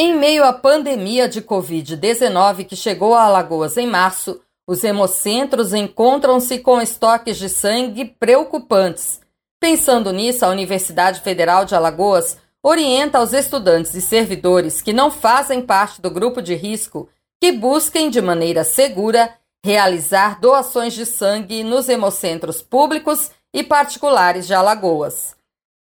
Em meio à pandemia de Covid-19 que chegou a Alagoas em março, os hemocentros encontram-se com estoques de sangue preocupantes. Pensando nisso, a Universidade Federal de Alagoas orienta aos estudantes e servidores que não fazem parte do grupo de risco que busquem de maneira segura realizar doações de sangue nos hemocentros públicos e particulares de Alagoas.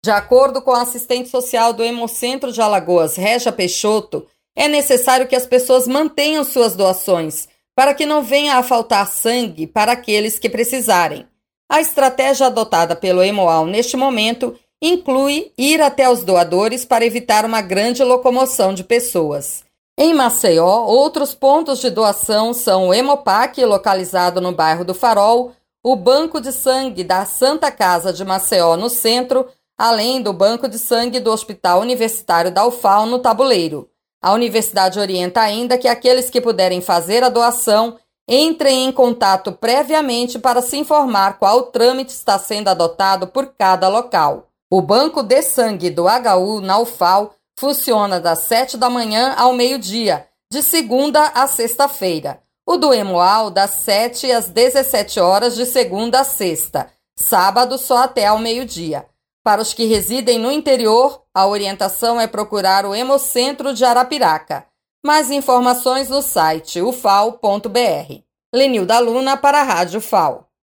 De acordo com a assistente social do Hemocentro de Alagoas, Regia Peixoto, é necessário que as pessoas mantenham suas doações para que não venha a faltar sangue para aqueles que precisarem. A estratégia adotada pelo Hemoal neste momento inclui ir até os doadores para evitar uma grande locomoção de pessoas. Em Maceió, outros pontos de doação são o Hemopac, localizado no bairro do Farol, o Banco de Sangue da Santa Casa de Maceió, no centro, além do Banco de Sangue do Hospital Universitário da UFAL, no Tabuleiro. A universidade orienta ainda que aqueles que puderem fazer a doação entrem em contato previamente para se informar qual trâmite está sendo adotado por cada local. O Banco de Sangue do HU na UFAL funciona das 7 da manhã ao meio-dia, de segunda a sexta-feira. O do Hemoal das 7 às 17 horas de segunda a sexta, sábado só até ao meio-dia. Para os que residem no interior, a orientação é procurar o Hemocentro de Arapiraca. Mais informações no site ufal.br. Lenilda Luna para a Rádio FAO.